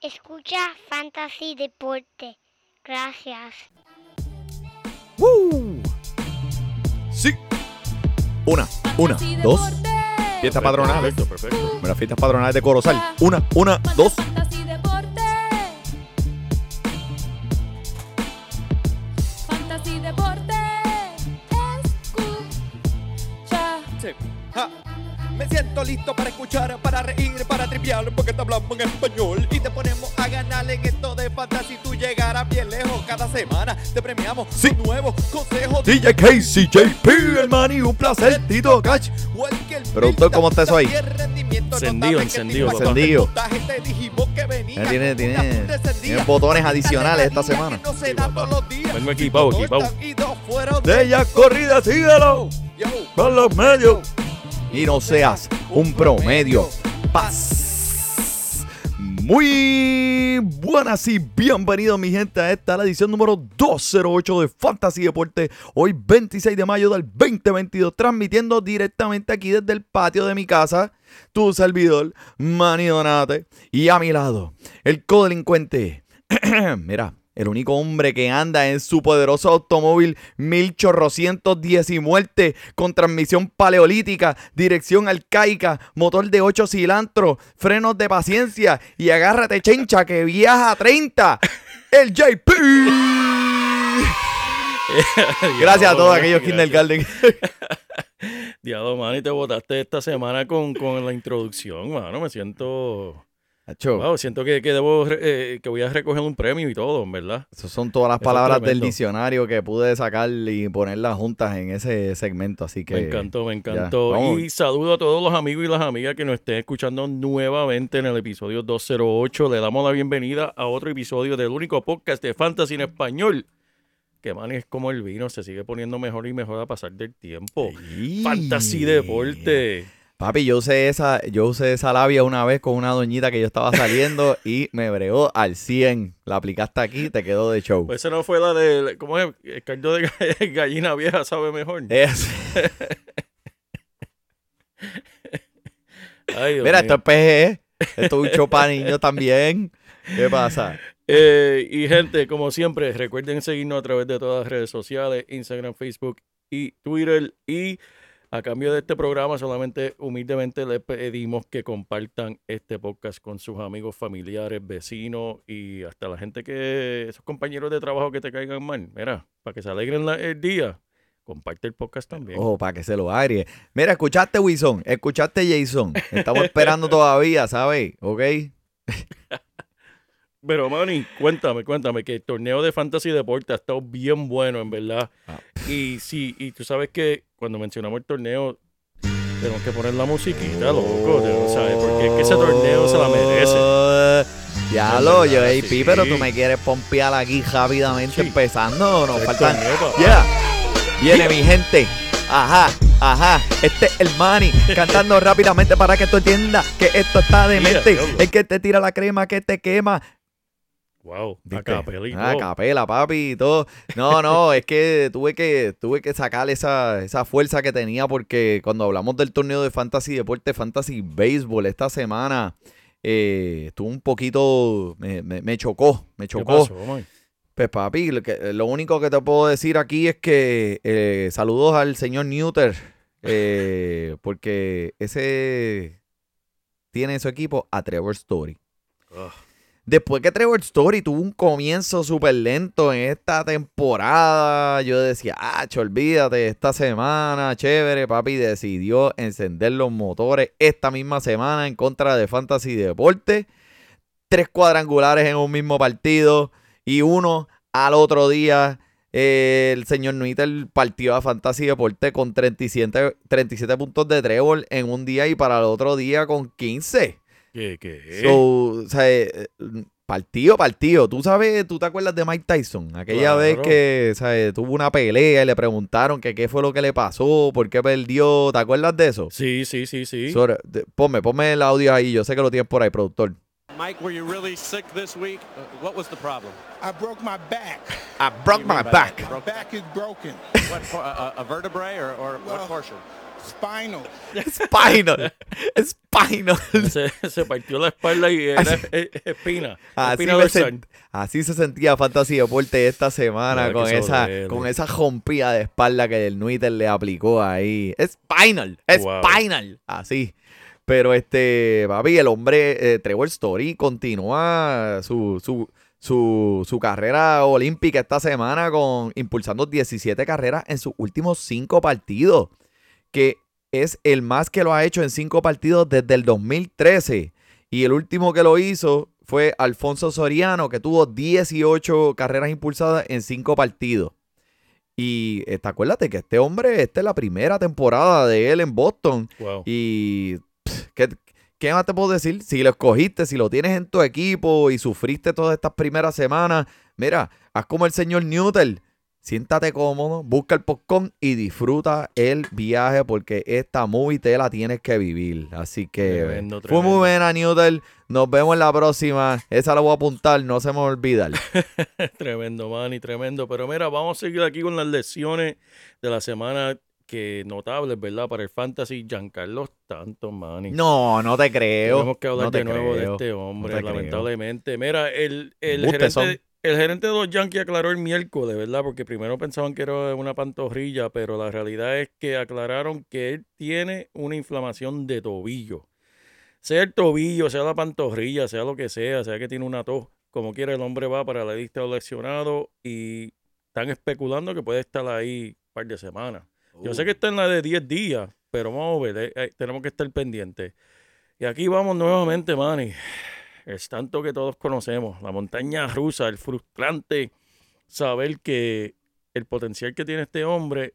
Escucha Fantasy Deporte. Gracias. ¡Woo! Sí. Una, una, dos. Fiestas patronales. Perfecto, perfecto. Mira, fiestas patronales de Corozal. Una, una, dos. Fantasy Deporte. Fantasy Deporte. Escucha. Me siento listo para escuchar, para reír, para triviar, porque te hablamos en español cada semana. Te premiamos Sí. con nuevos consejos. DJ Casey, JP, el mani, un placer, Tito Cash. Productor, ¿cómo está eso ahí? Encendido, encendido. Encendido. Tiene- con tiene- tiene botones adicionales esta semana. Sí. Vengo equipado, equipado. De ella corrida, síguelo. Por los medios. Y no seas un promedio. Paz. Muy buenas y bienvenidos mi gente a esta la edición número 208 de Fantasy Deporte. Hoy 26 de mayo del 2022 transmitiendo directamente aquí desde el patio de mi casa. Tu servidor, Manny Donate. Y a mi lado, el codelincuente. Mira, el único hombre que anda en su poderoso automóvil 1810 y muerte con transmisión paleolítica, dirección arcaica, motor de 8 cilantros, frenos de paciencia y agárrate chencha que viaja a 30. El JP. Gracias a todos aquellos kindergarten. Diablo, mano, y te votaste esta semana con, con la introducción, mano. Me siento. Wow, siento que, que debo eh, que voy a recoger un premio y todo, en verdad. Esas son todas las Eso palabras del diccionario que pude sacar y ponerlas juntas en ese segmento, así que Me encantó, me encantó. y saludo a todos los amigos y las amigas que nos estén escuchando nuevamente en el episodio 208. Le damos la bienvenida a otro episodio del único podcast de Fantasy en español. Que man es como el vino, se sigue poniendo mejor y mejor a pasar del tiempo. Y- Fantasy Deporte. Papi, yo usé esa, yo usé esa labia una vez con una doñita que yo estaba saliendo y me bregó al 100. La aplicaste aquí, te quedó de show. Pues esa no fue la de, ¿cómo es? El caldo de ga- gallina vieja sabe mejor. Es- Ay, Dios mira, mío. esto es PG, esto es un show para niños también. ¿Qué pasa? Eh, y gente, como siempre, recuerden seguirnos a través de todas las redes sociales, Instagram, Facebook y Twitter. Y a cambio de este programa, solamente humildemente les pedimos que compartan este podcast con sus amigos, familiares, vecinos y hasta la gente que, esos compañeros de trabajo que te caigan mal. Mira, para que se alegren la- el día, comparte el podcast también. Ojo, para que se lo aire. Mira, escuchaste Wilson, escuchaste Jason. Estamos esperando todavía, ¿sabes? ¿Ok? Pero, Manny, cuéntame, cuéntame, que el torneo de Fantasy Deporte ha estado bien bueno, en verdad. Ah. Y sí, y tú sabes que cuando mencionamos el torneo, tenemos que poner la musiquita, loco, ¿sabes? Porque es que ese torneo se la merece. Oh, Ya lo, JP, sí. pero tú me quieres pompear aquí rápidamente Sí. empezando. Nos faltan. Yeah. Viene mi gente. Ajá, ajá. Este es el Manny cantando rápidamente para que tú entiendas que esto está demente. el que te tira la crema que te quema. Wow, a capela y Ah, todo. capela, papi, y todo. No, no, es que tuve que tuve que sacar esa, esa fuerza que tenía porque cuando hablamos del torneo de Fantasy Deporte, Fantasy Béisbol esta semana, eh, estuvo un poquito, me, me- me chocó, me ¿Qué chocó. pasó? Pues papi, lo, que- lo único que te puedo decir aquí es que eh, saludos al señor Newter, eh, porque ese tiene en su equipo a Trevor Story. Ugh. Después que Trevor Story tuvo un comienzo súper lento en esta temporada, yo decía, ah, olvídate, esta semana, chévere, papi decidió encender los motores esta misma semana en contra de Fantasy Deporte. Tres cuadrangulares en un mismo partido y uno al otro día. eh, el señor Nuiter partió a Fantasy Deporte con 37, 37 puntos de Trevor en un día y para el otro día con 15. ¿Qué, qué? So, o sea, eh, partido, partido. Tú sabes, tú te acuerdas de Mike Tyson, aquella Claro. vez que o sea, tuvo una pelea y le preguntaron que qué fue lo que le pasó, por qué perdió. ¿Te acuerdas de eso? Sí, sí, sí, sí. So, ponme, ponme el audio ahí. Yo sé que lo tienes por ahí, productor. Mike, were you really sick this week? Uh, What was the problem? I broke my back. I broke my back. My back is broken. What, a, a vertebrae or, or Well- what portion? Spinal. Spinal. Spinal. Se, se partió la espalda y era e- espina. Así, espina dorsal. sent- así se sentía Fantasy Deporte esta semana con esa, con esa rompida de espalda que el Nuiter le aplicó ahí. Spinal, Wow. spinal. Así. Pero este, papi, el hombre, eh, Trevor Story, continúa su, su, su, su carrera olímpica esta semana con impulsando 17 carreras en sus últimos 5 partidos. Que es el más que lo ha hecho en 5 partidos desde el 2013. Y el último que lo hizo fue Alfonso Soriano, que tuvo 18 carreras impulsadas en 5 partidos. Y te acuérdate que este hombre, esta es la primera temporada de él en Boston. Wow. Y pff, ¿qué, qué más te puedo decir? Si lo escogiste, si lo tienes en tu equipo y sufriste todas estas primeras semanas, mira, haz como el señor Newton. Siéntate cómodo, busca el popcorn y disfruta el viaje porque esta movie te la tienes que vivir. Así que Tremendo, fue muy tremendo. buena, Newton. Nos vemos en la próxima. Esa la voy a apuntar, no se me va a olvidar. Tremendo, Manny, tremendo. Pero mira, vamos a seguir aquí con las lesiones de la semana que notables, ¿verdad? Para el fantasy, Giancarlo Stanton, Manny. No, no te creo. Tenemos que hablar no de nuevo de este No hombre, creo. lamentablemente. Mira, el, el, Embuste son. El gerente de los Yankees aclaró el miércoles, ¿verdad? Porque primero pensaban que era una pantorrilla, pero la realidad es que aclararon que él tiene una inflamación de tobillo. Sea el tobillo, sea la pantorrilla, sea lo que sea, sea que tiene una tos, como quiera el hombre va para la lista de lesionados y están especulando que puede estar ahí un par de semanas. Yo sé que está en la de 10 días, pero vamos a ver, eh, eh, tenemos que estar pendientes. Y aquí vamos nuevamente, Manny. Es tanto que todos conocemos, la montaña rusa, el frustrante saber que el potencial que tiene este hombre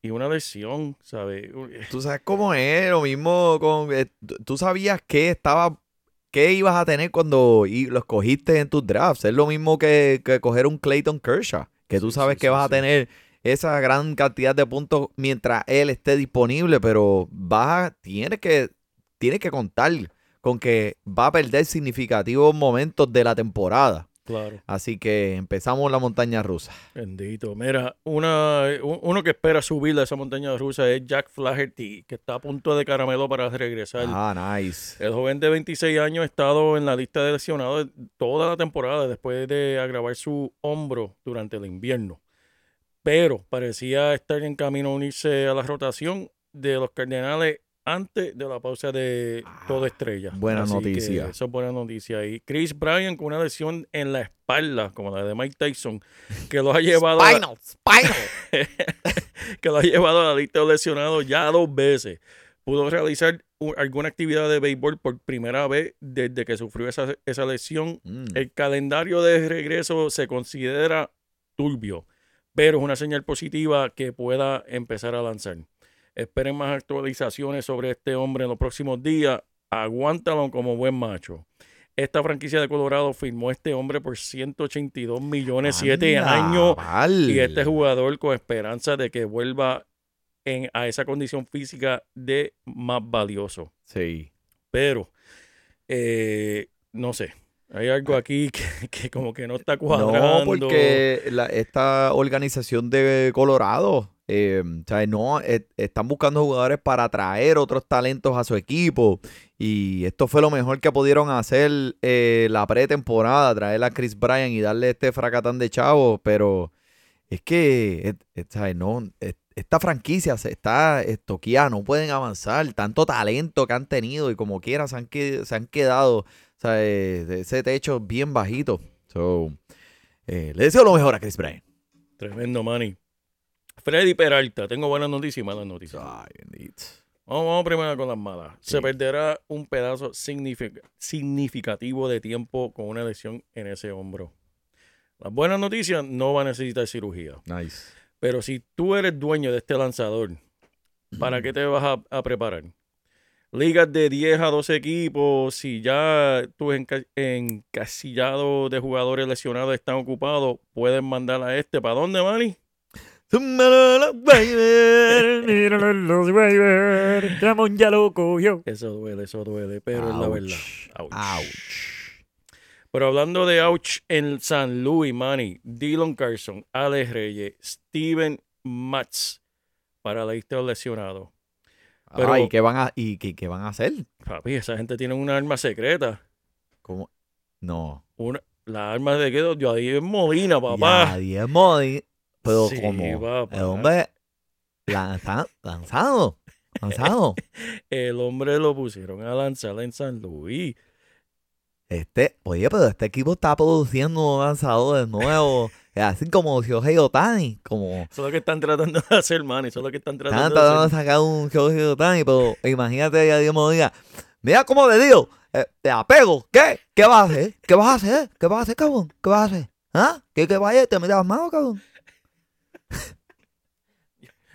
y una lesión, ¿sabes? Tú sabes cómo es, lo mismo con... eh, tú- sabías qué estaba... ¿Qué ibas a tener cuando y lo escogiste en tus drafts? Es lo mismo que, que coger un Clayton Kershaw, que tú sabes sí, que sí, vas a tener esa gran cantidad de puntos mientras él esté disponible, pero vas a, tienes que, tienes que contar con que va a perder significativos momentos de la temporada. Claro, Así que empezamos la montaña rusa. bendito. Mira, una, un- uno que espera subir a esa montaña rusa es Jack Flaherty, que está a punto de caramelo para regresar. Ah, nice. El joven de 26 años ha estado en la lista de lesionados toda la temporada después de agravar su hombro durante el invierno. Pero parecía estar en camino a unirse a la rotación de los Cardenales antes de la pausa de toda estrella. Ah, buena Así que noticia. Eso es buena noticia. Y Chris Bryan con una lesión en la espalda, como la de Mike Tyson, que lo ha llevado a, Spinal, spinal. que lo ha llevado a la lista de lesionados ya dos veces. Pudo realizar alguna actividad de béisbol por primera vez desde que sufrió esa, esa lesión. Mm. El calendario de regreso se considera turbio, pero es una señal positiva que pueda empezar a lanzar. Esperen más actualizaciones sobre este hombre en los próximos días. Aguántalo como buen macho. Esta franquicia de Colorado firmó a este hombre por 182 millones, 7 Anda, años. Y este jugador con esperanza de que vuelva en, a esa condición física de más valioso. Sí. Pero, eh, no sé, hay algo aquí que, que como que no está cuadrando. No, porque la- esta organización de Colorado, eh, o sea, no, eh, están buscando jugadores para atraer otros talentos a su equipo. Y esto fue lo mejor que pudieron hacer eh, la pretemporada, traer a Chris Bryan y darle este fracatán de chavo. Pero es que, eh, eh. No, eh, esta franquicia se está estoqueada, no pueden avanzar. Tanto talento que han tenido y como quiera se han, se han quedado, ¿sabes? ese techo bien bajito. So, eh, le deseo lo mejor a Chris Bryan. Tremendo, Manny. Freddy Peralta, tengo buenas noticias y malas noticias. Ay, bendito. Vamos, vamos primero con las malas. Se perderá un pedazo signific- significativo de tiempo con una lesión en ese hombro. Las buenas noticias, no va a necesitar cirugía. Nice. Pero si tú eres dueño de este lanzador, ¿para qué te vas a, a preparar? Ligas de 10 a 12 equipos, si ya tus enca- encasillados de jugadores lesionados están ocupados, pueden mandar a este. ¿Para dónde, Manny? Ramón ya lo cogió. Eso duele, eso duele, pero es la verdad. Ouch. Ouch. Pero hablando de ouch en San Luis, Manny, Dylan Carson, Alex Reyes, Steven Matz, para la lista de lesionados. Pero- Ay, ¿qué van a, y qué, qué van a hacer? Papi, esa gente tiene una arma secreta. ¿Cómo? No. Una, la arma de que yo ahí en Molina, papá. Ya, 10 modi. Pero Sí, como papá. el hombre lanza- lanzado. Lanzado. El hombre lo pusieron a lanzar en San Luis. Este, oye, pero este equipo está produciendo lanzadores nuevos. Es así como Shohei Otani. Como Eso es lo que están tratando de hacer, man. Eso es lo que están tratando están de tratando de hacer. sacar un Shohei Otani, pero imagínate a Dios diga, mira cómo le digo, eh, te apego, ¿qué? ¿Qué vas a hacer? ¿Qué vas a hacer? ¿Qué vas a hacer, cabrón? ¿Qué vas a hacer? ¿Ah? ¿Qué que vaya te metas las manos, cabrón?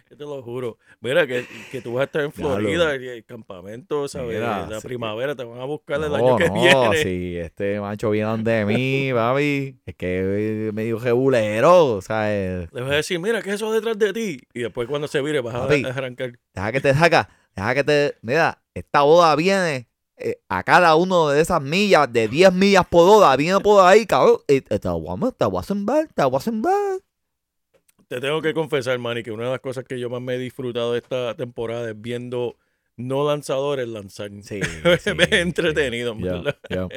Yo te lo juro. Mira, que, que tú vas a estar en. Florida y el campamento, ¿sabes? Mira, la sí. primavera te van a buscar el No, año que no, viene. este macho viene de mí, papi, es que medio jebulero, eh, Le vas a decir, mira, ¿qué es eso detrás de ti? Y después cuando se vire vas a, Papi. a arrancar. deja que te saca, deja que te, mira, esta boda viene eh, a cada uno de esas millas, de 10 millas por hora, viene por ahí, cabrón, y te, te voy a- te voy a sembrar, te voy a sembrar. Te tengo que confesar, Manny, que una de las cosas que yo más me he disfrutado de esta temporada es viendo no lanzadores lanzar. Sí, me sí, he entretenido, verdad.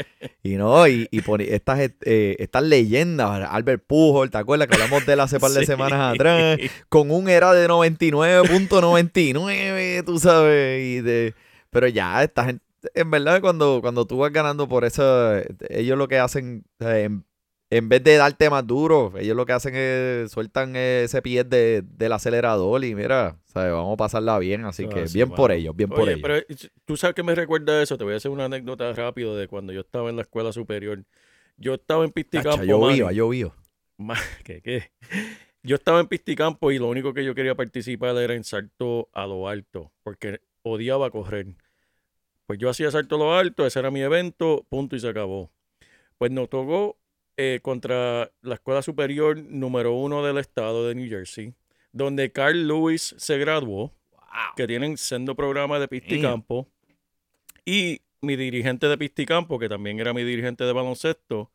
Y no, y, y por estas, eh, estas leyendas, Albert Pujol, ¿te acuerdas que hablamos de él hace par de Sí. semanas atrás? Con un era de 99.99, tú sabes, y de... Pero ya, esta gente, en verdad, cuando, cuando tú vas ganando por eso, ellos lo que hacen, sea, en, vez de darte más duro, ellos lo que hacen es sueltan ese pie de, del acelerador y mira, ¿sabes? vamos a pasarla bien, así Ah, que sí, bien por ellos, bien por ellos. pero tú sabes que me recuerda eso. Te voy a hacer una anécdota rápido de cuando yo estaba en la escuela superior. Yo estaba en Pisticampo, yo vivo, yo vivo. ¿Qué, qué? Yo estaba en Pisticampo y lo único que yo quería participar era en salto a lo alto, porque odiaba correr. Pues yo hacía salto a lo alto, ese era mi evento, punto y se acabó. Pues nos tocó eh, contra la escuela superior número uno del estado de New Jersey, donde Carl Lewis se graduó, que tienen sendo programa de Pisticampo, y mi dirigente de Pisticampo, que también era mi dirigente de baloncesto,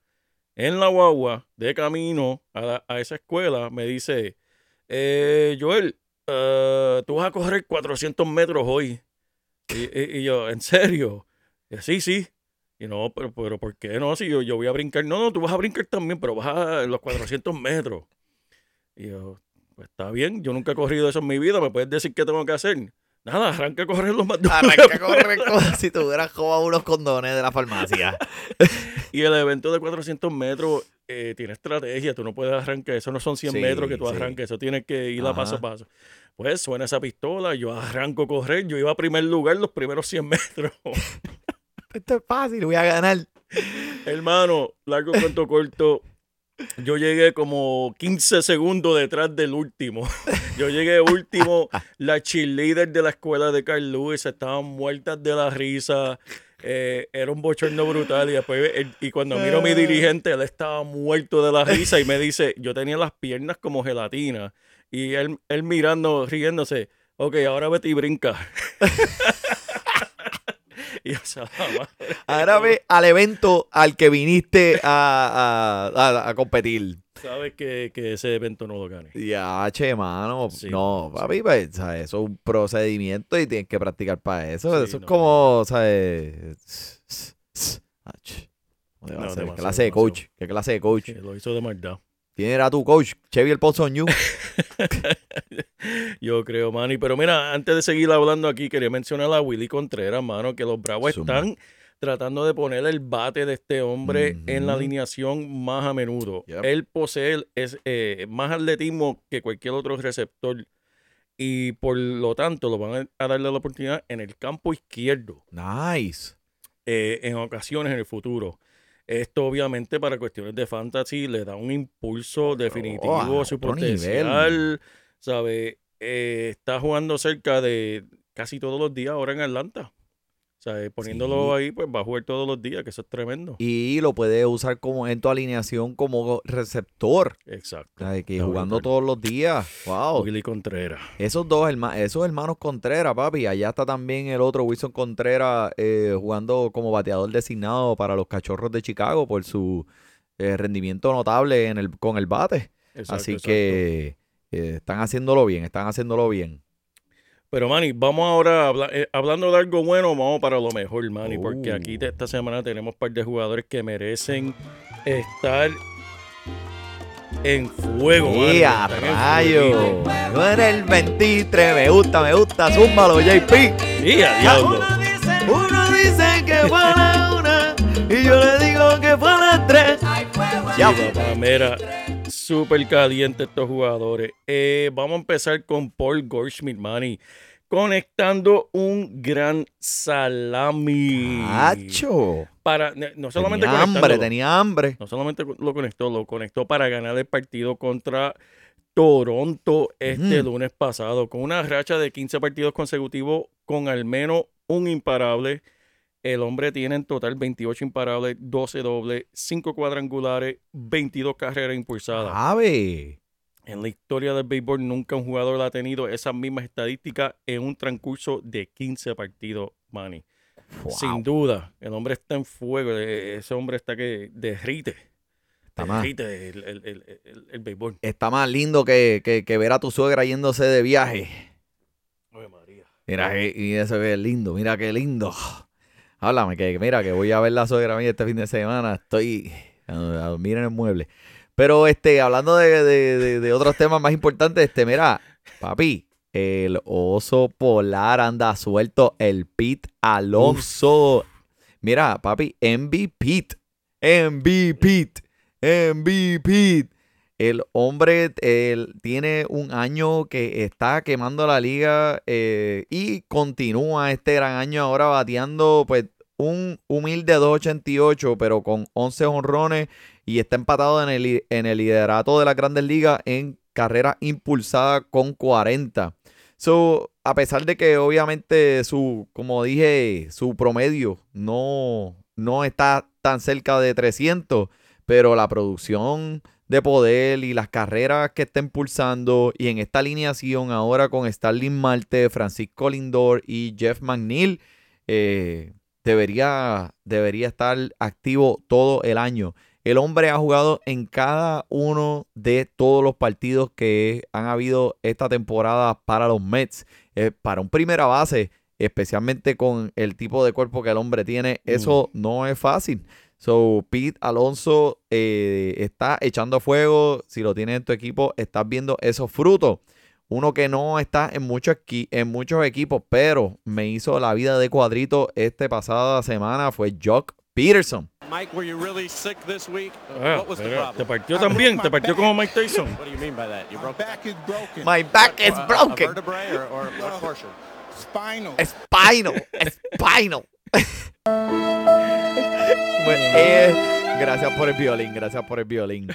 en la guagua, de camino a, la- a esa escuela, me dice, eh, Joel, eh, tú vas a correr 400 metros hoy. Y, y- y yo, ¿en serio? Y, sí, sí. Y no, pero, pero ¿por qué no? Si yo, yo voy a brincar. No, no, tú vas a brincar también, pero vas a los 400 metros. Y yo, pues está bien, yo nunca he corrido eso en mi vida, ¿me puedes decir qué tengo que hacer? Nada, arranca a correr los más. Arranca a correr como si te hubieras robado unos condones de la farmacia. Y el evento de 400 metros eh, tiene estrategia, tú no puedes arrancar, eso no son 100 Sí, metros que tú sí. arranques, eso tienes que ir a paso a paso. Pues suena esa pistola, yo arranco a correr, yo iba a primer lugar los primeros 100 metros. Esto es fácil, voy a ganar. Hermano, largo cuento corto, yo llegué como 15 segundos detrás del último. Yo llegué último, las cheerleaders de la escuela de Carl Lewis estaban muertas de la risa. eh, era un bochorno brutal y después él- y cuando miro a mi dirigente él estaba muerto de la risa y me dice yo tenía las piernas como gelatina y él, él mirando riéndose ok ahora vete y brinca y yo. Ahora ve al evento al que viniste a, a- a- a competir. sabes que, que ese evento no lo gane Ya, che, mano. Sí, no, sí. papi, pues, ¿sabes? eso es un procedimiento y tienes que practicar para eso. Sí, eso es como, ¿sabes? Ach, ¿cómo te va a No, hacer? ¿Qué clase de coach? ¿Qué clase de coach? lo hizo de maldad ¿Quién era tu coach? Chevy el Pozo New. Yo creo, Manny. Pero mira, antes de seguir hablando aquí, quería mencionar a Willy Contreras, mano, que los Bravos están tratando de poner el bate de este hombre en la alineación más a menudo. Yep. Él posee es, eh, más atletismo que cualquier otro receptor y por lo tanto lo van a darle la oportunidad en el campo izquierdo Nice. eh, en ocasiones en el futuro. Esto obviamente para cuestiones de fantasy le da un impulso definitivo a a su potencial. ¿Sabe? Eh, está jugando cerca de casi todos los días ahora en Atlanta. ¿Sabe? Poniéndolo ahí, pues va a jugar todos los días, que eso es tremendo. Y lo puedes usar como en tu alineación como receptor. Exacto. jugando todos los días. Wow. Willy Contreras. Esos dos hermanos, esos hermanos Contreras, papi. Allá está también el otro Wilson Contreras eh, jugando como bateador designado para los cachorros de Chicago por su eh, rendimiento notable en el, con el bate. Exacto, Así exacto. que eh, están haciéndolo bien, están haciéndolo bien. Pero, Manny, vamos ahora, habla- eh, hablando de algo bueno, vamos para lo mejor, Manny, porque Oh. aquí te- esta semana tenemos un par de jugadores que merecen estar en fuego, Manny. ¡Y a Están en rayo! No eres el 23, me gusta, me gusta, zúmbalo, JP. ¡Y a diablo! Uno dice que fue a la una y yo le digo que fue a las tres. Ya. Sí, mira, súper caliente estos jugadores. Eh, vamos a empezar con Paul Goldschmidt, Manny, conectando un gran salami. ¡Hacho! Para, no solamente Tenía hambre, tenía hambre. No solamente lo conectó, lo conectó para ganar el partido contra Toronto este lunes pasado, con una racha de 15 partidos consecutivos con al menos un imparable. El hombre tiene en total 28 imparables, 12 dobles, 5 cuadrangulares, 22 carreras impulsadas. ¡Ave! En la historia del béisbol nunca un jugador ha tenido esas mismas estadísticas en un transcurso de 15 partidos, Manny. Wow. Sin duda, el hombre está en fuego. eh, Ese hombre está que derrite. Está más, derrite el, el, el, el- el béisbol. está más lindo que, que- que ver a tu suegra yéndose de viaje. Ay, María. Mira, y ese ve lindo, mira qué lindo. Háblame, que mira, que voy a ver la suegra mía este fin de semana. Estoy a, a dormir en el mueble. Pero este, hablando de, de- de- de otros temas más importantes, este, mira, papi, el oso polar anda suelto, el Pete Alonso. Mira, papi, MVP, MVP, MVP. El hombre él tiene un año que está quemando la liga eh, y continúa este gran año ahora bateando pues un humilde 2.88 pero con 11 honrones y está empatado en el, en el liderato de las grandes ligas en carrera impulsada con 40. So, a pesar de que obviamente su, como dije, su promedio no, no está tan cerca de 300, pero la producción de poder y las carreras que está impulsando y en esta alineación ahora con Starling Marte, Francisco Lindor y Jeff McNeil, eh, debería, debería estar activo todo el año. El hombre ha jugado en cada uno de todos los partidos que han habido esta temporada para los Mets. Eh, para un primera base, especialmente con el tipo de cuerpo que el hombre tiene, eso no es fácil. So, Pete Alonso eh, está echando fuego. Si lo tienes en tu equipo, estás viendo esos frutos. Uno que no está en muchos, equi- en muchos equipos, pero me hizo la vida de cuadrito esta pasada semana fue Jock Peterson. Mike, were you really sick this week? Uh, Ah, what was the mira, te partió también, te partió como Mike Tyson. What do you mean by that? You broke back is broken. My back is a- a- A broken. vertebrae or, or what portion? Spinal. Spinal, spinal. Bueno, eh, gracias por el violín, gracias por el violín.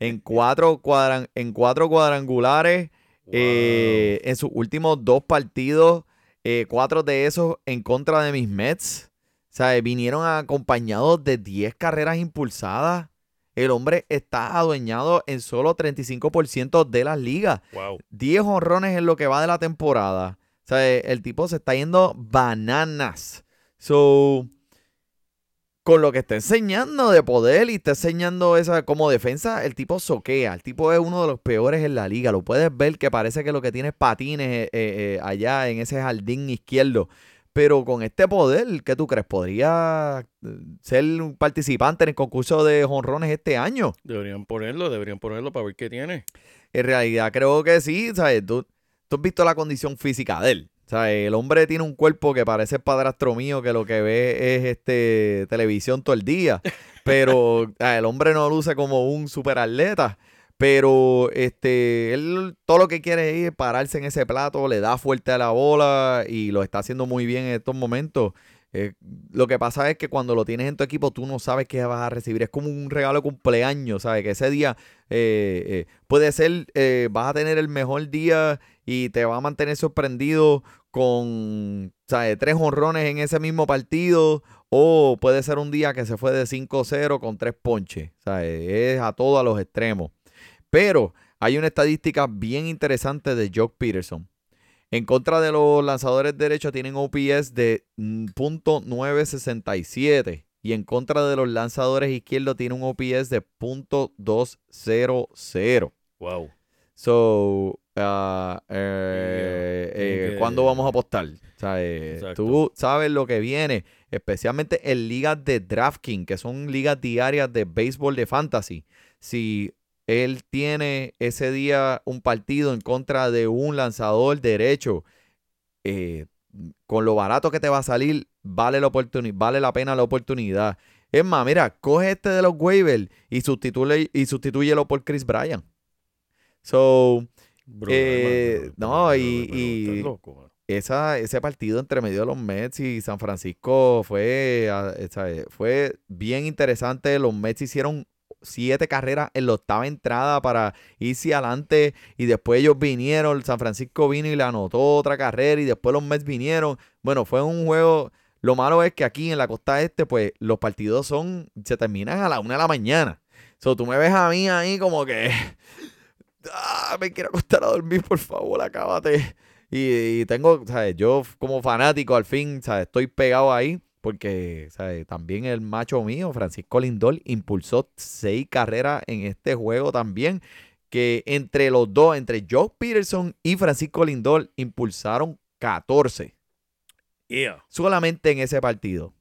En cuatro, cuadran, en cuatro cuadrangulares, eh, en sus últimos dos partidos, eh, cuatro de esos en contra de mis Mets. O sea, vinieron acompañados de 10 carreras impulsadas. El hombre está adueñado en solo 35% de las ligas. Wow. 10 honrones en lo que va de la temporada. O sea, el tipo se está yendo bananas. So, con lo que está enseñando de poder y está enseñando esa como defensa, el tipo soquea. El tipo es uno de los peores en la liga. Lo puedes ver que parece que lo que tiene es patines eh, eh, allá en ese jardín izquierdo. Pero con este poder, ¿qué tú crees? ¿Podría eh, ser un participante en el concurso de jonrones este año? Deberían ponerlo, deberían ponerlo para ver qué tiene. En realidad creo que sí, ¿sabes? Tú, tú has visto la condición física de él. ¿Sabes? El hombre tiene un cuerpo que parece padrastro mío que lo que ve es este televisión todo el día. Pero ah, el hombre no luce como un superatleta. Pero este, él todo lo que quiere es pararse en ese plato, le da fuerte a la bola y lo está haciendo muy bien en estos momentos. Eh, lo que pasa es que cuando lo tienes en tu equipo, tú no sabes qué vas a recibir. Es como un regalo de cumpleaños, ¿sabes? Que ese día eh, eh, puede ser, vas a tener el mejor día y te va a mantener sorprendido con, ¿sabes? Tres honrones en ese mismo partido. O puede ser un día que se fue de 5-0 con tres ponches. ¿sabes? Es a todo a los extremos. Pero hay una estadística bien interesante de Jock Peterson. En contra de los lanzadores derechos tienen OPS de mm, .967 y en contra de los lanzadores izquierdos tiene un OPS de .200. Wow. So, ah, eh, eh, que- ¿cuándo vamos a apostar? O sea, eh, tú sabes lo que viene, especialmente en ligas de DraftKings, que son ligas diarias de béisbol de fantasy. Si él tiene ese día un partido en contra de un lanzador derecho, con lo barato que te va a salir, vale la, vale la pena la oportunidad. Es más, mira, coge este de los waivers y, sustituye, y sustitúyelo por Chris Bryan. So, Bro, Eh, hermano, no, y- loco, esa, ese partido entre medio de los Mets y San Francisco fue, ah, eh, ¿sabes? fue bien interesante. Los Mets hicieron siete carreras en la octava entrada para irse adelante y después ellos vinieron, San Francisco vino y le anotó otra carrera y después los Mets vinieron. Bueno, fue un juego... Lo malo es que aquí en la costa este, pues los partidos son, se terminan a la una de la mañana. So, tú me ves a mí ahí como que, ah, me quiero acostar a dormir, por favor, acábate. Y, y tengo, ¿sabes? Yo como fanático al fin, ¿sabes? Estoy pegado ahí porque, ¿sabes? También el macho mío, Francisco Lindor, impulsó seis carreras en este juego también. Que entre los dos, entre Joe Peterson y Francisco Lindor, impulsaron 14 Yeah. solamente en ese partido.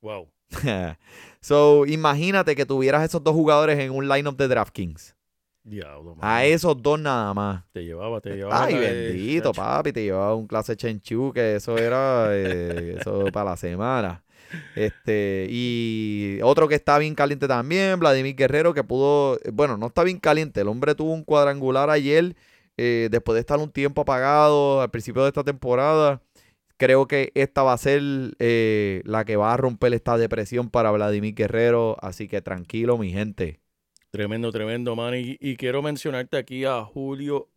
Wow. so, imagínate que tuvieras esos dos jugadores en un lineup de DraftKings. Diablo, A esos dos nada más. Te llevaba, te llevaba. Ay, eh, bendito, papi. Te llevaba un clase Chenchu, que eso era eh, eso para la semana. Este, y otro que está bien caliente también, Vladimir Guerrero, que pudo, bueno, no está bien caliente. El hombre tuvo un cuadrangular ayer, eh, después de estar un tiempo apagado al principio de esta temporada. Creo que esta va a ser eh, la que va a romper esta depresión para Vladimir Guerrero. Así que tranquilo, mi gente. Tremendo, tremendo, man. Y, y quiero mencionarte aquí a Julio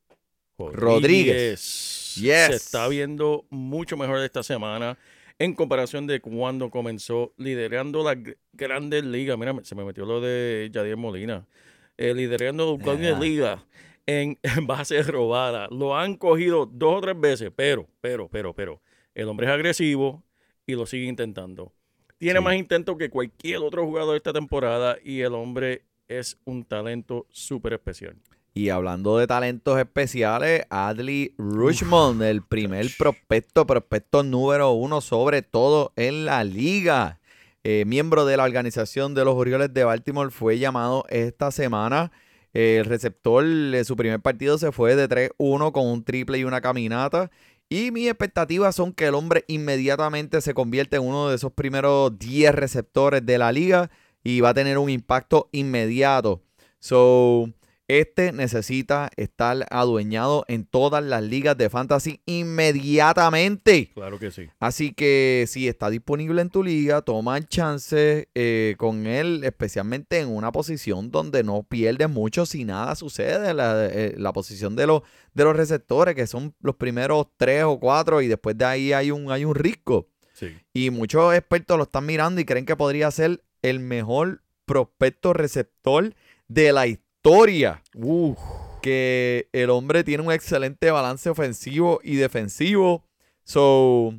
Rodríguez. Yes. Se está viendo mucho mejor esta semana en comparación de cuando comenzó liderando las gr- grandes ligas. Mira, se me metió lo de Yadier Molina. Eh, liderando las grandes ligas en, en bases robadas. Lo han cogido dos o tres veces, pero, pero, pero, pero. El hombre es agresivo y lo sigue intentando. Tiene Sí. más intentos que cualquier otro jugador de esta temporada y el hombre es un talento súper especial. Y hablando de talentos especiales, Adley Rushmond, el primer prospecto, prospecto número uno sobre todo en la liga. Eh, miembro de la organización de los Orioles de Baltimore fue llamado esta semana. Eh, el receptor de su primer partido se fue de 3-1 con un triple y una caminata. Y mis expectativas son que el hombre inmediatamente se convierte en uno de esos primeros 10 receptores de la liga y va a tener un impacto inmediato. So, este necesita estar adueñado en todas las ligas de fantasy inmediatamente. Claro que sí. Así que si está disponible en tu liga, toma el chance eh, con él, especialmente en una posición donde no pierdes mucho si nada sucede. La, eh, la posición de los, de los receptores, que son los primeros tres o cuatro, y después de ahí hay un, hay un risco. Sí. Y muchos expertos lo están mirando y creen que podría ser el mejor prospecto receptor de la historia. Que el hombre tiene un excelente balance ofensivo y defensivo. So,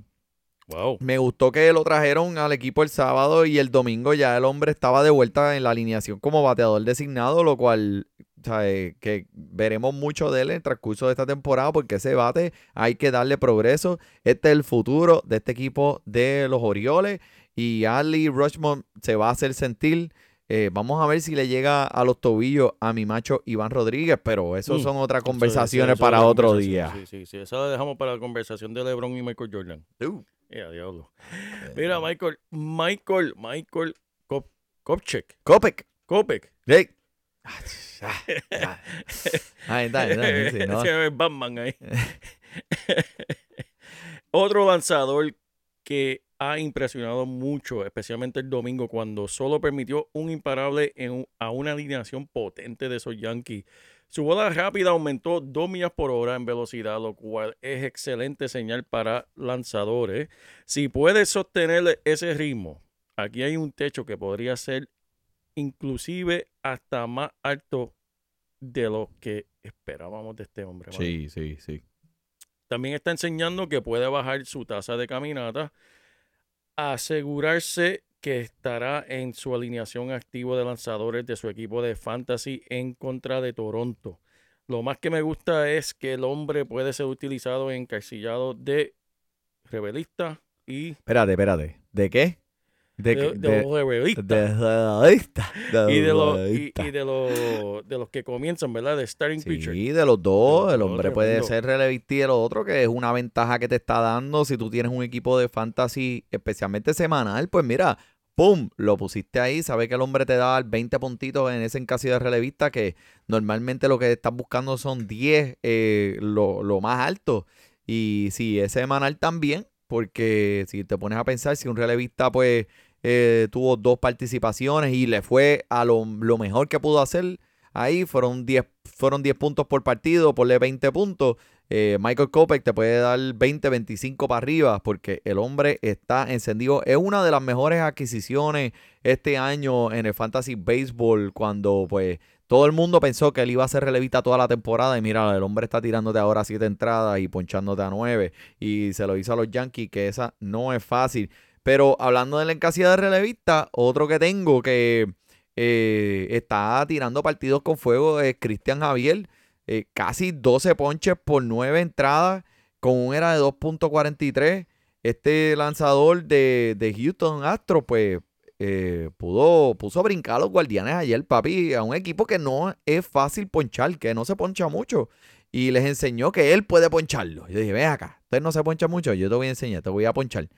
Wow. me gustó que lo trajeron al equipo el sábado y el domingo ya el hombre estaba de vuelta en la alineación como bateador designado, lo cual sabe, que veremos mucho de él en el transcurso de esta temporada porque ese bate hay que darle progreso. Este es el futuro de este equipo de los Orioles y Ali Rushmont se va a hacer sentir. Eh, vamos a ver si le llega a los tobillos a mi macho Iván Rodríguez, pero eso Mm, son otras Eso- conversaciones eso- eso para otro conversación. día. Sí, sí, sí. Esa la dejamos para la conversación de LeBron y Michael Jordan. Uh. Yeah, diablo. Mira, Michael, Michael, Michael Kop- Kopchek, Kopek. Kopek. Hey. Ah, ah, Ahí está, ahí está, sí, ¿no? Ese es Batman ahí. Otro lanzador que ha impresionado mucho, especialmente el domingo, cuando solo permitió un imparable en un- a una alineación potente de esos Yankees. Su bola rápida aumentó 2 millas por hora en velocidad, lo cual es excelente señal para lanzadores. Si puede sostener ese ritmo, aquí hay un techo que podría ser inclusive hasta más alto de lo que esperábamos de este hombre. Sí, sí, sí. También está enseñando que puede bajar su tasa de caminata, asegurarse que estará en su alineación activo de lanzadores de su equipo de fantasy en contra de Toronto. Lo más que me gusta es que el hombre puede ser utilizado en de rebelista y Espérate, espérate. ¿De qué? De, De, de de- los rebellistas. de y de los y, y de los de los que comienzan, ¿verdad? De starting pitcher. Sí, de los dos. El hombre puede ser relevista y el otro, que es una ventaja que te está dando. Si tú tienes un equipo de fantasy, especialmente semanal, pues mira, ¡pum! Lo pusiste ahí. Sabes que el hombre te da 20 puntitos en ese encasillo de relevista, que normalmente lo que estás buscando son 10, eh, lo, lo más alto. Y si es semanal también, porque si te pones a pensar, si un relevista, pues. Eh, tuvo dos participaciones y le fue a lo, mejor que pudo hacer, ahí fueron 10, fueron 10 puntos por partido, ponle 20 puntos. Eh, Michael Kopech te puede dar 20, 25 para arriba porque el hombre está encendido. Es una de las mejores adquisiciones este año en el Fantasy Baseball cuando pues todo el mundo pensó que él iba a ser relevista toda la temporada y mira, el hombre está tirándote ahora 7 entradas y ponchándote a 9 y se lo hizo a los Yankees que esa no es fácil. Pero hablando de la encasilla de relevista, otro que tengo que eh, está tirando partidos con fuego es Cristian Javier. Eh, casi 12 ponches por 9 entradas con un era de 2.43. Este lanzador de, de Houston Astros, pues eh, pudo, puso a brincar a los guardianes ayer, papi, a un equipo que no es fácil ponchar, que no se poncha mucho. Y les enseñó que él puede poncharlo. Yo dije, ven acá, usted no se poncha mucho, yo te voy a enseñar, te voy a ponchar.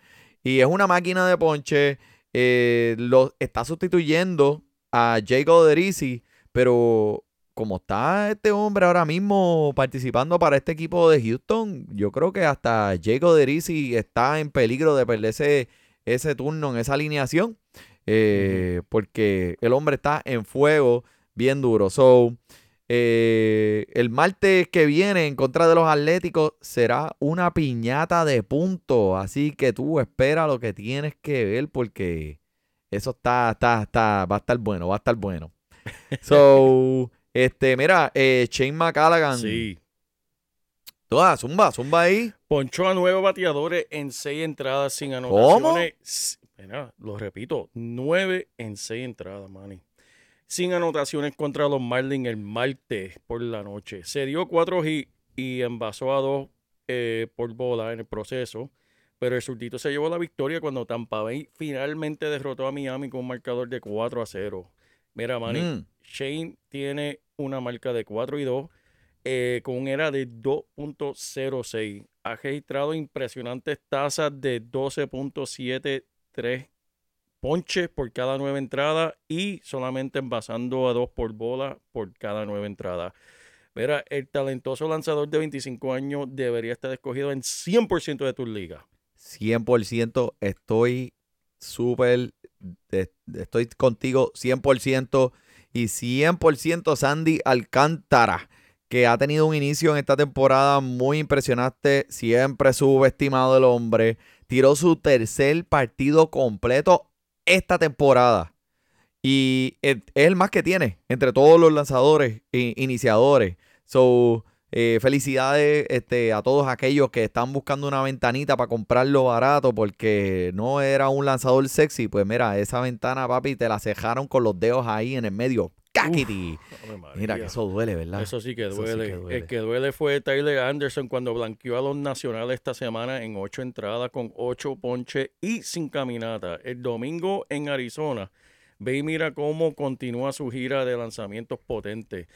Y es una máquina de ponche. eh, lo está sustituyendo a Jay Odorizzi, pero como está este hombre ahora mismo participando para este equipo de Houston, yo creo que hasta Jay Odorizzi está en peligro de perderse ese turno en esa alineación, eh, porque el hombre está en fuego bien duro. So, eh, el martes que viene en contra de los Atléticos será una piñata de puntos. Así que tú espera lo que tienes que ver porque eso está, está, está, va a estar bueno, va a estar bueno. So, este, mira, eh, Shane McCallaghan. Sí. Toda, zumba, zumba ahí. Ponchó a nueve bateadores en seis entradas sin ¿Cómo? anotaciones. S- Mira, lo repito, nueve en seis entradas, Manny. Sin anotaciones contra los Marlins el martes por la noche. Se dio cuatro hits y envasó a dos eh, por bola en el proceso. Pero el surtito se llevó la victoria cuando Tampa Bay finalmente derrotó a Miami con un marcador de 4 a 0. Mira, Manny, Mm. Shane tiene una marca de 4 y 2 eh, con un era de 2.06. Ha registrado impresionantes tasas de 12.73 ponches por cada nueve entradas y solamente envasando a dos por bola por cada nueve entradas. Mira, el talentoso lanzador de 25 años debería estar escogido en 100% de tus ligas. 100% estoy súper, estoy contigo 100% y 100% Sandy Alcántara, que ha tenido un inicio en esta temporada muy impresionante, siempre subestimado el hombre, tiró su tercer partido completo esta temporada y es el más que tiene entre todos los lanzadores e iniciadores. So, eh, felicidades este, a todos aquellos que están buscando una ventanita para comprarlo barato porque no era un lanzador sexy. Pues mira, esa ventana, papi, te la cejaron con los dedos ahí en el medio. ¡Caquiti! Ave Mira, que eso duele, ¿verdad? Eso sí que Eso sí duele. que duele. El que duele fue Tyler Anderson cuando blanqueó a los nacionales esta semana en ocho entradas con ocho ponches y sin caminata. El domingo en Arizona. Ve y mira cómo continúa su gira de lanzamientos potentes.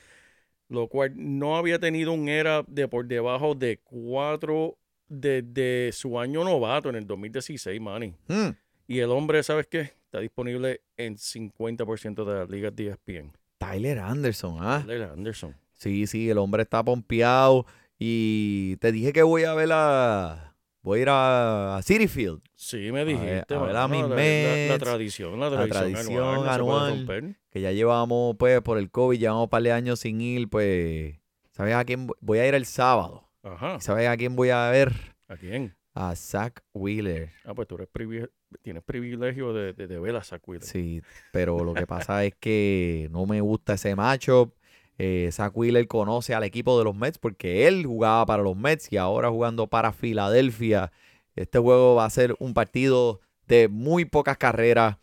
Lo cual no había tenido un era de por debajo de cuatro desde su año novato en el 2016, Manny. Mm, Y el hombre, ¿sabes qué? Está disponible en 50% de las ligas de ESPN. Tyler Anderson, ¿ah? Tyler Anderson. Sí, sí, el hombre está pompeado. Y te dije que voy a ver a. Voy a ir a, a City Field. Sí, me dijiste. a ver a mano, mis la, la- la Mets, tradición, la la tradición, tradición anual. Que ya llevamos, pues, por el COVID, llevamos un par de años sin ir, pues. ¿Sabes a quién? voy- a ir el sábado. Ajá. ¿Sabes a quién voy a ver? ¿A quién? A Zach Wheeler. Ah, pues tú eres privi- tienes privilegio de, de, de ver a Zach Wheeler. Sí, pero lo que pasa es que no me gusta ese matchup. Eh, Zach Wheeler conoce al equipo de los Mets porque él jugaba para los Mets y ahora jugando para Filadelfia. Este juego va a ser un partido de muy pocas carreras.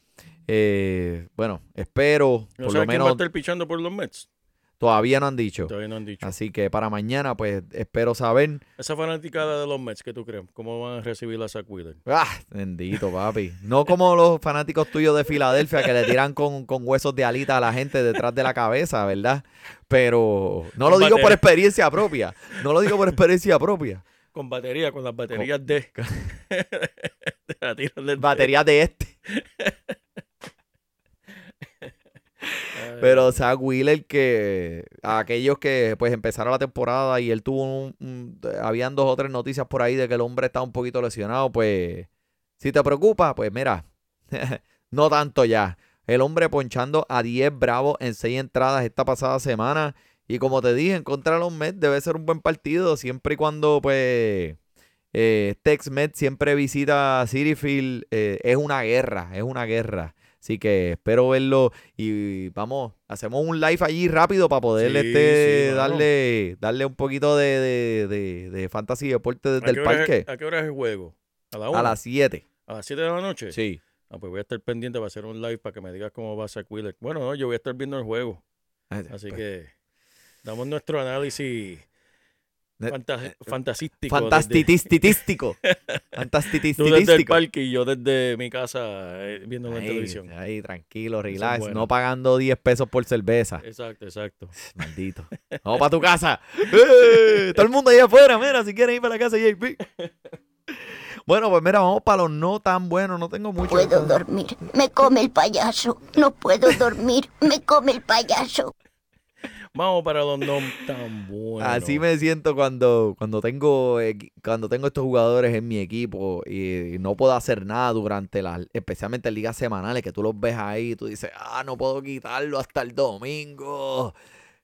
Eh, bueno, espero ¿No por lo quién va a menos. estar pichando por los Mets? Todavía no han dicho. Todavía no han dicho. Así que para mañana, pues espero saber. Esa fanaticada de los Mets, ¿qué tú crees? ¿Cómo van a recibir a Zach Wheeler? Ah, bendito, papi. No como los fanáticos tuyos de Filadelfia que le tiran con, con huesos de alita a la gente detrás de la cabeza, ¿verdad? Pero no lo digo por experiencia propia. No lo digo por experiencia propia. Con batería, con las baterías de. Tiran del- Baterías de este. Pero Zach Wheeler que aquellos que pues empezaron la temporada y él tuvo un, habían dos o tres noticias por ahí de que el hombre está un poquito lesionado, pues si te preocupa, pues mira, no tanto ya. El hombre ponchando a 10 bravos en 6 entradas esta pasada semana y como te dije, en contra de los Mets debe ser un buen partido siempre y cuando pues eh, Tex Met siempre visita City Field, eh, es una guerra, es una guerra. Así que espero verlo y vamos, hacemos un live allí rápido para poder Sí, este, sí, darle, darle un poquito de, de, de, de fantasy y deporte ¿A desde el hora es- parque ¿A qué hora es el juego? ¿A la a las 7. ¿A las 7 de la noche? Sí. Ah, pues voy a estar pendiente para hacer un live para que me digas cómo va Zach Wheeler. Bueno, no, yo voy a estar viendo el juego. Así Pues, que damos nuestro análisis fanta- eh, fantasístico. desde- Fantastitístico. Tú desde el Fantastitístico. parque y yo desde mi casa eh, viendo televisión. ahí, tranquilo, es relax. bueno. No pagando 10 pesos por cerveza. Exacto, exacto. Maldito. Vamos para tu casa. ¡Eh! Todo el mundo ahí afuera, mira, si quieren ir para la casa de JP. Bueno, pues mira, vamos para los no tan buenos. No tengo mucho. puedo dormir. Me come el payaso. No puedo dormir. Me come el payaso. Vamos para los no tan buenos. Así me siento cuando, cuando tengo cuando tengo estos jugadores en mi equipo y no puedo hacer nada durante las, especialmente en ligas semanales, que tú los ves ahí y tú dices, ah, no puedo quitarlo hasta el domingo.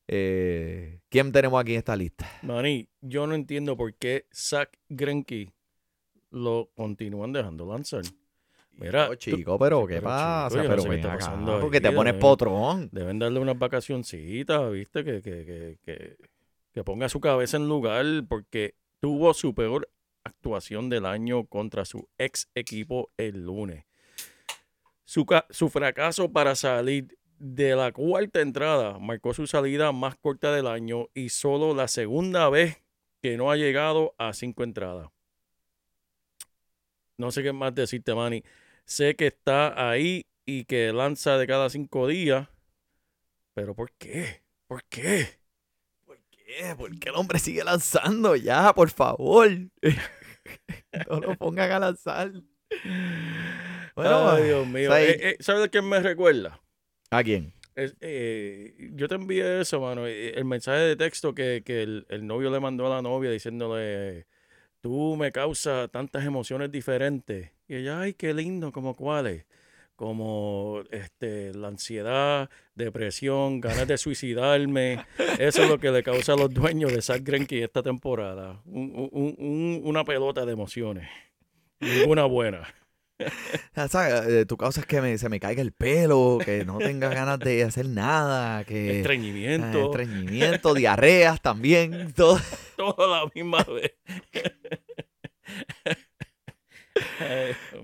Eh, ¿Quién tenemos aquí en esta lista? Manny, yo no entiendo por qué Zach Greinke lo continúan dejando lanzar. Mira, Oh, tú- chico, pero ¿qué pero, pasa? chico, yo no pero sé qué ven acá, pasando porque ahí, te pones potrón. Deben darle unas vacacioncitas, ¿viste? Que, que, que, que, que ponga su cabeza en lugar porque tuvo su peor actuación del año contra su ex equipo el lunes. Su, su fracaso para salir de la cuarta entrada marcó su salida más corta del año y solo la segunda vez que no ha llegado a cinco entradas. No sé qué más decirte, Manny. Sé que está ahí y que lanza de cada cinco días. Pero ¿por qué? ¿Por qué? ¿Por qué? ¿Por qué el hombre sigue lanzando? Ya, por favor. no lo pongan a lanzar. Bueno, Ay, Dios mío. Eh, eh, ¿Sabes de quién me recuerda? ¿A quién? Eh, yo te envié eso, mano. El mensaje de texto que, que el, el novio le mandó a la novia diciéndole, tú me causas tantas emociones diferentes. Y ella, ay, qué lindo, como cuáles. Como este, la ansiedad, depresión, ganas de suicidarme. Eso es lo que le causa a los dueños de Zach Greinke esta temporada. Un- un- un- una pelota de emociones. Ninguna buena. Tu causa es que me- se me caiga el pelo, que no tenga ganas de hacer nada, que... ah, Estreñimiento. estreñimiento, diarreas también, todo. todo a la misma vez.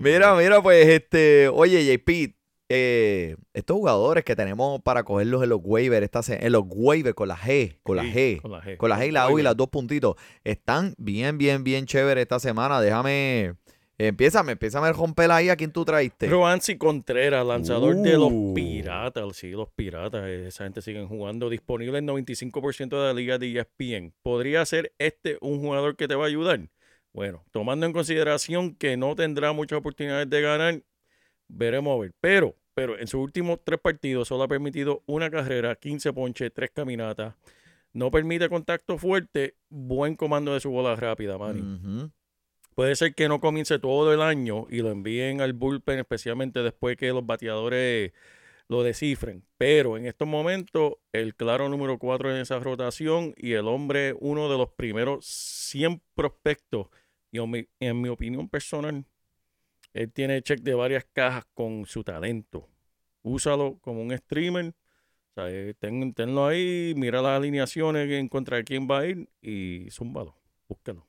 Mira, mira, pues, este, oye, JP, eh, estos jugadores que tenemos para cogerlos en los waivers, en los waivers con la G, con la G, con la G. con la G y la U y las dos puntitos, están bien, bien, bien chéveres esta semana. Déjame, empiézame, empiézame a romper ahí a quién tú traíste. Roansi Contreras, lanzador de los Uh. Piratas. Sí, los Piratas. Esa gente siguen jugando. Disponible en 95% de la liga de ESPN. ¿Podría ser este un jugador que te va a ayudar? Bueno, tomando en consideración que no tendrá muchas oportunidades de ganar, veremos a ver. Pero, pero en sus últimos tres partidos solo ha permitido una carrera, 15 ponches, tres caminatas. No permite contacto fuerte, buen comando de su bola rápida, Manny. Puede ser que no comience todo el año y lo envíen al bullpen, especialmente después que los bateadores lo descifren. Pero en estos momentos, el claro número 4 en esa rotación y el hombre, uno de los primeros 100 prospectos. Y en mi, opinión personal, él tiene check de varias cajas con su talento. Úsalo como un streamer. O sea, eh, ten- tenlo ahí, mira las alineaciones en contra de quién va a ir y zúmbalo. Búscalo.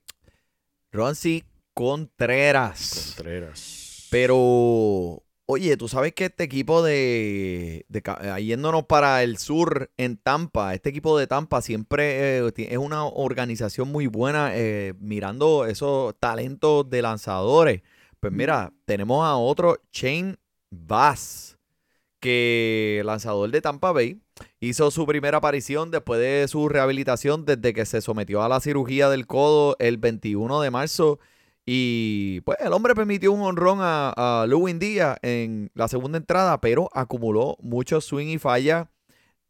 Ronci Contreras. Contreras. Pero Oye, tú sabes que este equipo de, de yéndonos para el sur en Tampa, este equipo de Tampa siempre eh, es una organización muy buena eh, mirando esos talentos de lanzadores. Pues mira, tenemos a otro Shane Bass, que lanzador de Tampa Bay, hizo su primera aparición después de su rehabilitación desde que se sometió a la cirugía del codo el 21 de marzo. Y pues el hombre permitió un honrón a, a Díaz en la segunda entrada, pero acumuló mucho swing y falla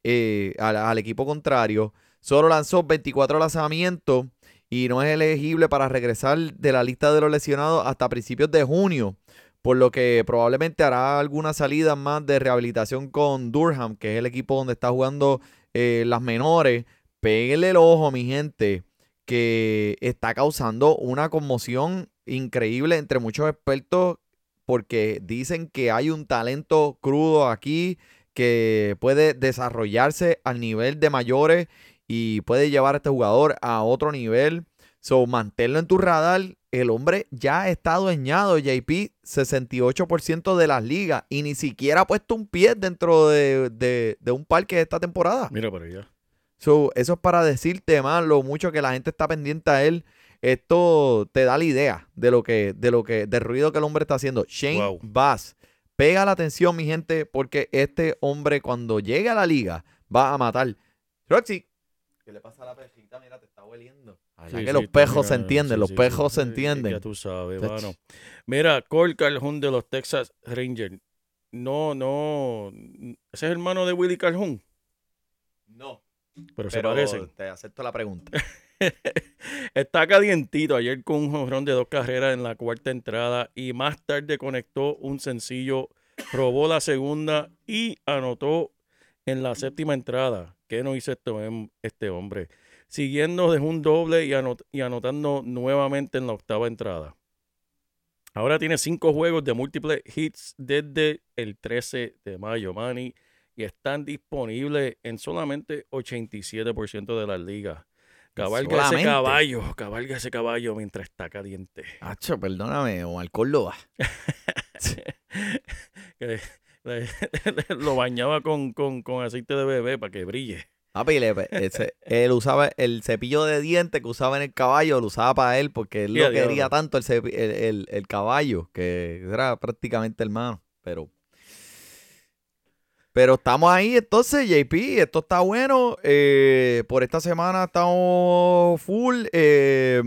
eh, al, equipo contrario. Solo lanzó 24 lanzamientos y no es elegible para regresar de la lista de los lesionados hasta principios de junio. Por lo que probablemente hará algunas salidas más de rehabilitación con Durham, que es el equipo donde está jugando eh, las menores. Péguenle el ojo, mi gente que está causando una conmoción increíble entre muchos expertos porque dicen que hay un talento crudo aquí que puede desarrollarse al nivel de mayores y puede llevar a este jugador a otro nivel. So, manténlo en tu radar. El hombre ya está adueñado, JP, 68% de las ligas y ni siquiera ha puesto un pie dentro de, de- de un parque esta temporada. Mira para allá. So, eso es para decirte más lo mucho que la gente está pendiente a él. Esto te da la idea de lo que, de lo que, del ruido que el hombre está haciendo. Shane Wow. Bass. Pega la atención, mi gente, porque este hombre cuando llegue a la liga va a matar. Roxy. ¿Qué le pasa a la pejita? Mira, te está verdad Sí, que sí, los pejos se entienden, sí, los pejos se entienden. Ya tú sabes, mano. Mira, Cole Calhoun de los Texas Rangers. No, no. Ese es hermano de Willy Calhoun. No, Pero, se pero parecen. te acepto la pregunta. Está calientito ayer con un jonrón de dos carreras en la cuarta entrada y más tarde conectó un sencillo, robó la segunda y anotó en la séptima entrada. ¿Qué no hizo este, este hombre? Siguiendo dejó un doble y, anot- y anotando nuevamente en la octava entrada. Ahora tiene cinco juegos de múltiples hits desde el 13 de mayo, Manny, y están disponibles en solamente 87% de las ligas. Cabalga ese Solamente. caballo, cabalga ese caballo mientras está caliente. Hacho, perdóname, Omar Córdoba. Que le- lo bañaba con, con, con aceite de bebé para que brille. Papi, le- ese- él usaba el cepillo de dientes que usaba en el caballo, lo usaba para él porque él Y a lo quería diablo. tanto el, cepi- el, el- el caballo, que era prácticamente hermano. Pero, pero estamos ahí entonces, JP, esto está bueno. eh, por esta semana estamos full. eh,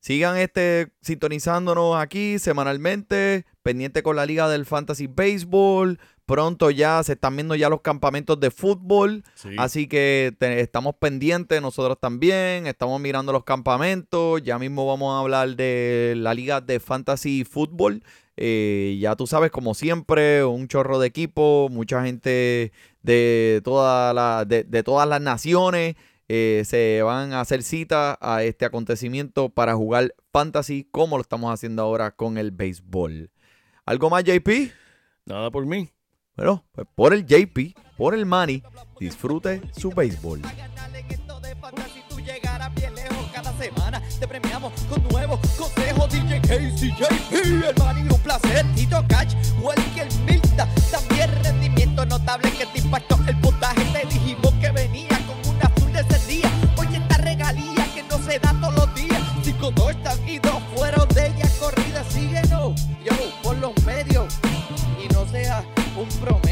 sigan este sintonizándonos aquí semanalmente, pendiente con la liga del Fantasy Baseball. Pronto ya se están viendo ya los campamentos de fútbol. Sí. Así que te- estamos pendientes nosotros también, estamos mirando los campamentos, ya mismo vamos a hablar de la liga de fantasy fútbol. Eh, ya tú sabes, como siempre, un chorro de equipo, mucha gente de, toda la, de, de todas las naciones eh, se van a hacer cita a este acontecimiento para jugar fantasy como lo estamos haciendo ahora con el béisbol. ¿Algo más, JP? Nada por mí. Bueno, pues por el JP, por el Manny, disfrute su béisbol. A ganar en esto de fantasy tú llegarás bien lejos cada semana. Te premiamos con nuevos DJ Casey, JP, el Manny, un placer. Tito Cash, Welker, Milta. También rendimiento notable que te impactó el puntaje. Te dijimos que venía con una azul de ese día. Oye, esta regalía que no se da todos los días. Cinco touchdowns y dos fueron de ella corrida. Síguenos, yo, por los medios. Y no sea un promedio.